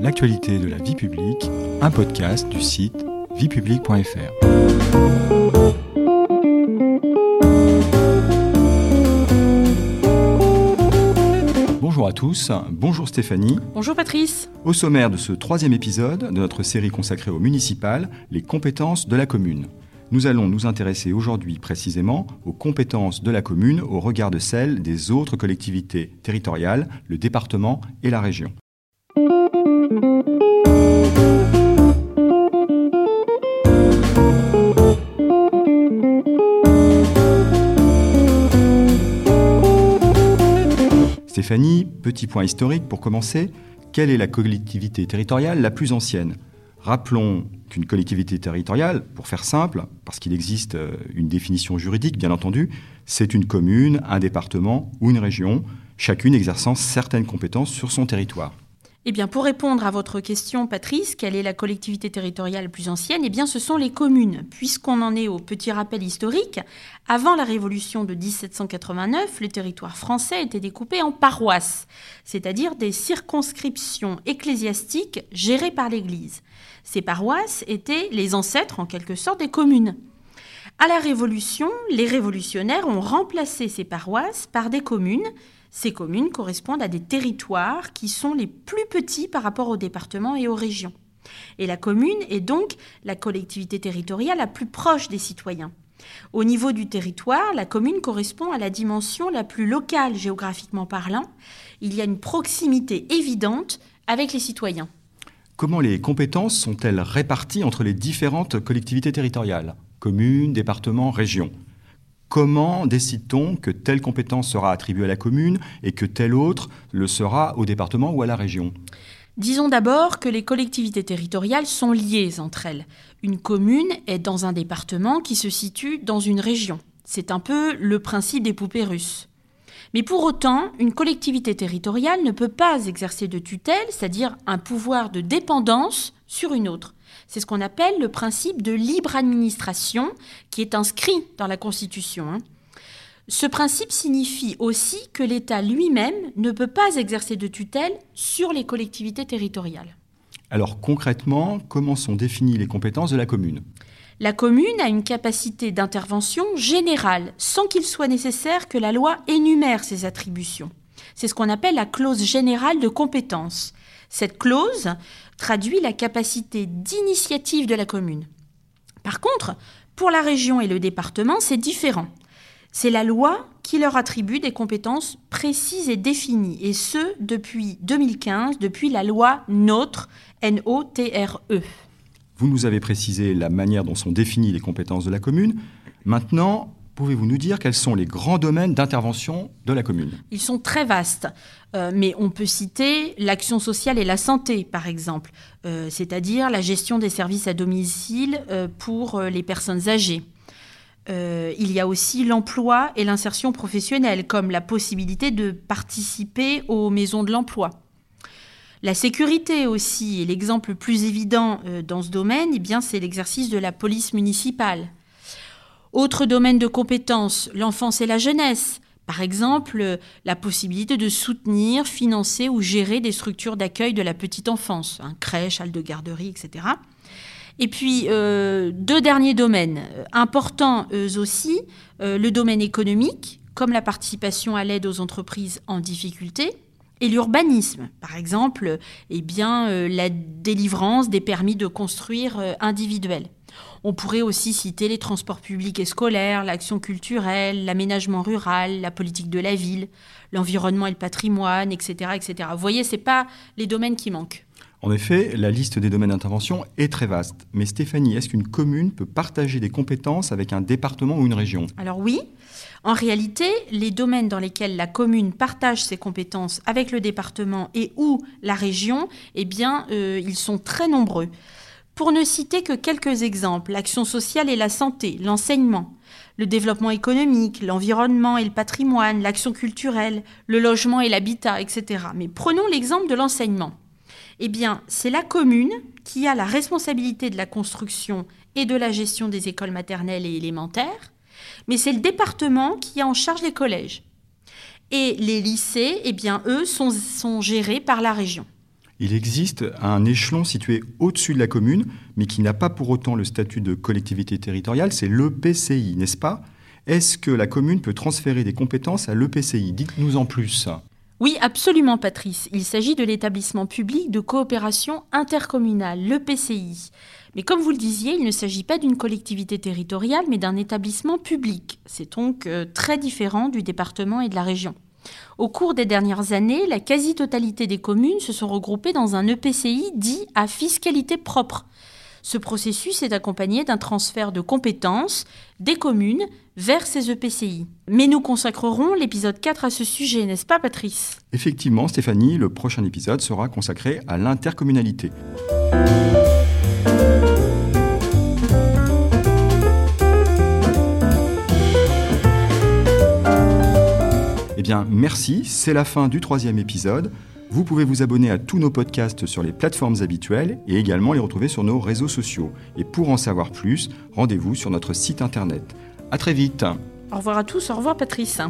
l'actualité de la vie publique, un podcast du site viepublique.fr. Bonjour à tous, bonjour Stéphanie. Bonjour Patrice. Au sommaire de ce troisième épisode de notre série consacrée au municipal, les compétences de la commune. Nous allons nous intéresser aujourd'hui précisément aux compétences de la commune au regard de celles des autres collectivités territoriales, le département et la région. Stéphanie, petit point historique pour commencer. Quelle est la collectivité territoriale la plus ancienne? Rappelons qu'une collectivité territoriale, pour faire simple, parce qu'il existe euh, une définition juridique bien entendu, c'est une commune, un département ou une région, chacune exerçant certaines compétences sur son territoire. Eh pour répondre à votre question, Patrice, quelle est la collectivité territoriale la plus ancienne? Eh bien, ce sont les communes. Puisqu'on en est au petit rappel historique, avant la Révolution de 1789, le territoire français était découpé en paroisses, c'est-à-dire des circonscriptions ecclésiastiques gérées par l'Église. Ces paroisses étaient les ancêtres, en quelque sorte, des communes. À la Révolution, les révolutionnaires ont remplacé ces paroisses par des communes ces communes correspondent à des territoires qui sont les plus petits par rapport aux départements et aux régions. Et la commune est donc la collectivité territoriale la plus proche des citoyens. Au niveau du territoire, la commune correspond à la dimension la plus locale géographiquement parlant. Il y a une proximité évidente avec les citoyens. Comment les compétences sont-elles réparties entre les différentes collectivités territoriales? Communes, départements, régions Comment décide-t-on que telle compétence sera attribuée à la commune et que telle autre le sera au département ou à la région? Disons d'abord que les collectivités territoriales sont liées entre elles. Une commune est dans un département qui se situe dans une région. C'est un peu le principe des poupées russes. Mais pour autant, une collectivité territoriale ne peut pas exercer de tutelle, c'est-à-dire un pouvoir de dépendance sur une autre. C'est ce qu'on appelle le principe de libre administration qui est inscrit dans la Constitution. Hein. Ce principe signifie aussi que l'État lui-même ne peut pas exercer de tutelle sur les collectivités territoriales. Alors concrètement, comment sont définies les compétences de la commune? La commune a une capacité d'intervention générale, sans qu'il soit nécessaire que la loi énumère ses attributions. C'est ce qu'on appelle la clause générale de compétence. Cette clause traduit la capacité d'initiative de la commune. Par contre, pour la région et le département, c'est différent. C'est la loi qui leur attribue des compétences précises et définies, et ce depuis 2015, depuis la loi NOTRe, N-O-T-R-E. Vous nous avez précisé la manière dont sont définies les compétences de la commune. Maintenant, Pouvez-vous nous dire quels sont les grands domaines d'intervention de la commune? Ils sont très vastes, euh, mais on peut citer l'action sociale et la santé, par exemple, euh, c'est-à-dire la gestion des services à domicile euh, pour les personnes âgées. il y a aussi l'emploi et l'insertion professionnelle, comme la possibilité de participer aux maisons de l'emploi. La sécurité aussi, et l'exemple le plus évident dans ce domaine, eh c'est l'exercice de la police municipale. Autre domaine de compétences, l'enfance et la jeunesse. Par exemple, la possibilité de soutenir, financer ou gérer des structures d'accueil de la petite enfance, un crèche, halle de garderie, etc. Et puis, euh, deux derniers domaines, euh, importants aussi, euh, le domaine économique, comme la participation à l'aide aux entreprises en difficulté, et l'urbanisme, par exemple, eh bien, la délivrance des permis de construire individuels. On pourrait aussi citer les transports publics et scolaires, l'action culturelle, l'aménagement rural, la politique de la ville, l'environnement et le patrimoine, etc. etc. Vous voyez, ce pas les domaines qui manquent. En effet, la liste des domaines d'intervention est très vaste. Mais Stéphanie, est-ce qu'une commune peut partager des compétences avec un département ou une région? Alors oui. En réalité, les domaines dans lesquels la commune partage ses compétences avec le département et ou la région, eh bien, euh, ils sont très nombreux. Pour ne citer que quelques exemples, l'action sociale et la santé, l'enseignement, le développement économique, l'environnement et le patrimoine, l'action culturelle, le logement et l'habitat, etc. Mais prenons l'exemple de l'enseignement. Eh bien, c'est la commune qui a la responsabilité de la construction et de la gestion des écoles maternelles et élémentaires, mais c'est le département qui a en charge les collèges. Et les lycées, eh bien, eux, sont, sont gérés par la région. Il existe un échelon situé au-dessus de la commune, mais qui n'a pas pour autant le statut de collectivité territoriale, c'est l'EPCI, n'est-ce pas? Est-ce que la commune peut transférer des compétences à l'EPCI Dites-nous en plus. Oui, absolument, Patrice. Il s'agit de l'établissement public de coopération intercommunale, l'EPCI. Mais comme vous le disiez, il ne s'agit pas d'une collectivité territoriale, mais d'un établissement public. C'est donc euh, très différent du département et de la région. Au cours des dernières années, la quasi-totalité des communes se sont regroupées dans un EPCI dit à fiscalité propre. Ce processus est accompagné d'un transfert de compétences des communes vers ces EPCI. Mais nous consacrerons l'épisode 4 à ce sujet, n'est-ce pas Patrice? Effectivement, Stéphanie, le prochain épisode sera consacré à l'intercommunalité. Bien, merci, c'est la fin du troisième épisode. Vous pouvez vous abonner à tous nos podcasts sur les plateformes habituelles et également les retrouver sur nos réseaux sociaux. Et pour en savoir plus, rendez-vous sur notre site internet. À très vite. Au revoir à tous, au revoir Patrice.